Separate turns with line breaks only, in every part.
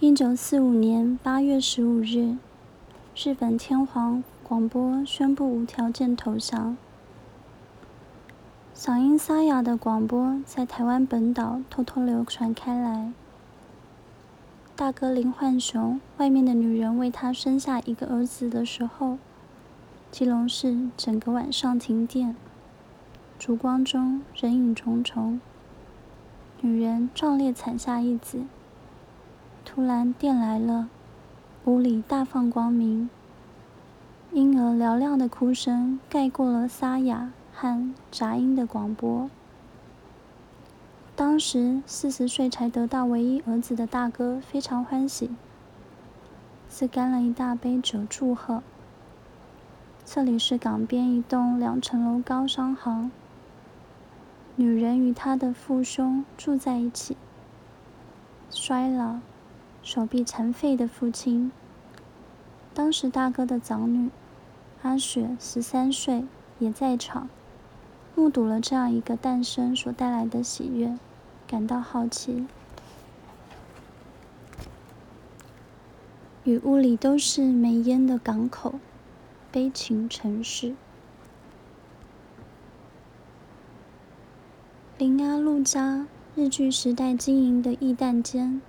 一九四五年八月十五日，日本天皇广播宣布无条件投降。嗓音沙哑的广播在台湾本岛偷偷流传开来。大哥林焕雄，外面的女人为他生下一个儿子的时候，基隆市整个晚上停电，烛光中人影重重，女人壮烈产下一子。突然电来了，屋里大放光明，婴儿嘹亮的哭声盖过了沙哑和杂音的广播。当时四十岁才得到唯一儿子的大哥非常欢喜，自干了一大杯酒祝贺。这里是港边一栋两层楼高商行，女人与她的父兄住在一起，衰老。手臂残废的父亲，当时大哥的长女阿雪十三岁，也在场，目睹了这样一个诞生所带来的喜悦，感到好奇。雨屋里都是没烟的港口，悲情城市。林阿路家日据时代经营的驿蛋间。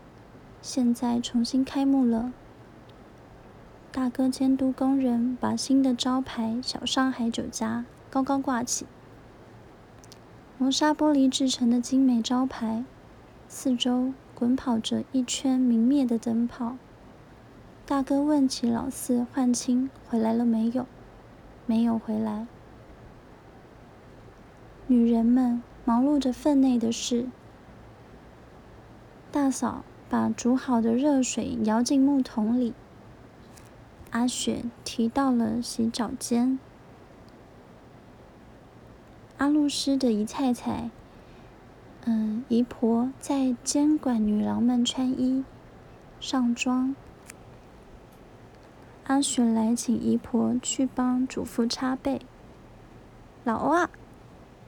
现在重新开幕了。大哥监督工人把新的招牌“小上海酒家”高高挂起。磨砂玻璃制成的精美招牌，四周滚跑着一圈明灭的灯泡。大哥问起老四焕清回来了没有？没有回来。女人们忙碌着分内的事。大嫂。把煮好的热水舀进木桶里。阿雪提到了洗澡间。阿露师的姨太太，嗯，姨婆在监管女郎们穿衣、上妆。阿雪来请姨婆去帮主妇擦背。老欧啊！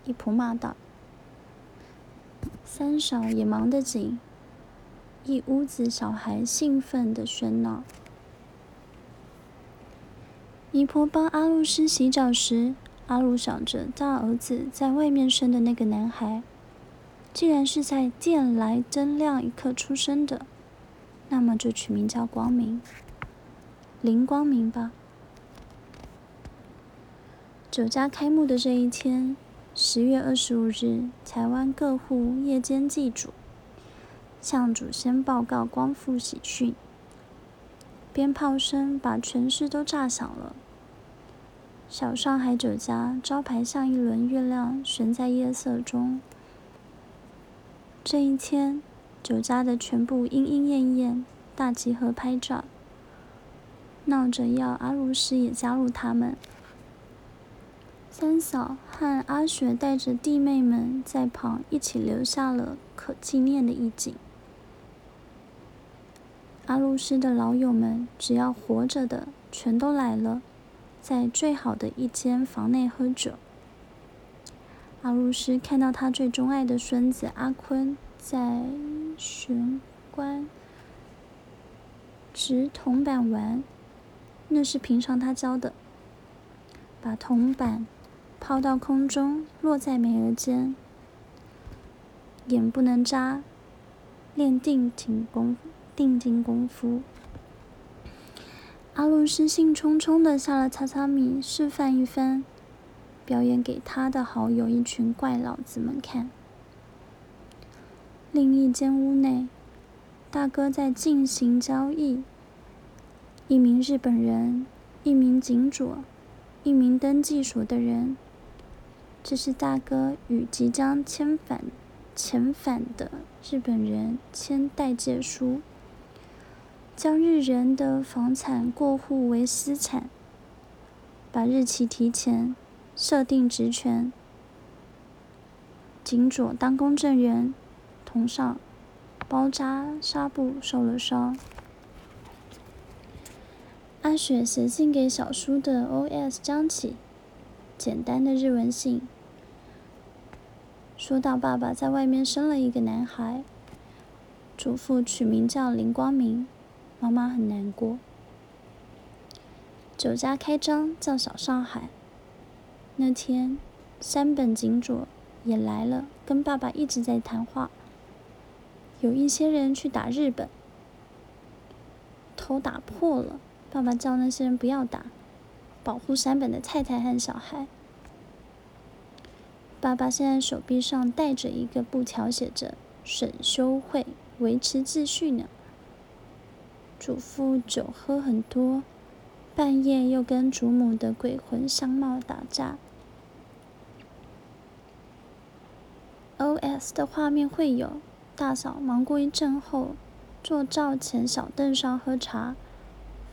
姨婆骂道。三嫂也忙得紧。一屋子小孩兴奋的喧闹。姨婆帮阿露师洗澡时，阿露想着大儿子在外面生的那个男孩，既然是在电来灯亮一刻出生的，那么就取名叫光明，林光明吧。酒家开幕的这一天，十月二十五日，台湾各户夜间祭祖。向祖先报告光复喜讯，鞭炮声把全市都炸响了。小上海酒家招牌像一轮月亮悬在夜色中。这一天，酒家的全部莺莺燕燕大集合拍照，闹着要阿如师也加入他们。三嫂和阿雪带着弟妹们在旁一起留下了可纪念的意境。阿鲁斯的老友们，只要活着的，全都来了，在最好的一间房内喝酒。阿鲁斯看到他最钟爱的孙子阿坤在玄关掷铜板玩，那是平常他教的，把铜板抛到空中，落在美额间，眼不能眨，练定挺功夫。定睛功夫，阿鲁斯兴冲冲的下了榻榻米，示范一番，表演给他的好友一群怪老子们看。另一间屋内，大哥在进行交易，一名日本人，一名警佐，一名登记所的人。这是大哥与即将遣返遣返的日本人签代借书。将日人的房产过户为私产，把日期提前，设定职权。警佐当公证人，同上包扎纱布受了伤。阿雪写信给小叔的 O.S. 江启，简单的日文信，说到爸爸在外面生了一个男孩。祖父取名叫林光明，妈妈很难过。酒家开张叫小上海。那天，山本景佐也来了，跟爸爸一直在谈话。有一些人去打日本，头打破了，爸爸叫那些人不要打，保护山本的太太和小孩。爸爸现在手臂上戴着一个布条，写着“审修会”。维持秩序呢。祖父酒喝很多，半夜又跟祖母的鬼魂相貌打架。O.S. 的画面会有大嫂忙过一阵后，坐灶前小凳上喝茶，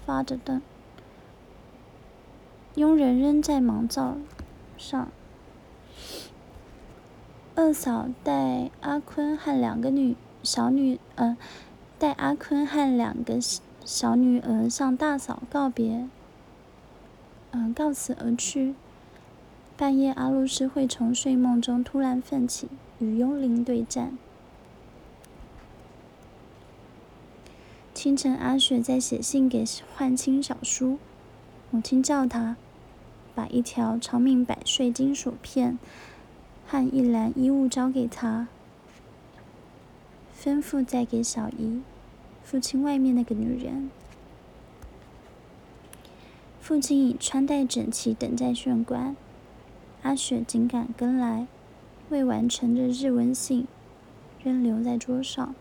发着灯。佣人仍在忙灶上。二嫂带阿坤和两个女。小女，呃，带阿坤和两个小女儿向大嫂告别，嗯，告辞而去。半夜，阿露斯会从睡梦中突然奋起，与幽灵对战。清晨，阿雪在写信给焕青小叔，母亲叫他把一条长命百岁金属片和一篮衣物交给他。吩咐再给小姨，父亲外面那个女人。父亲已穿戴整齐，等在玄关。阿雪紧赶跟来，未完成的日文信仍留在桌上。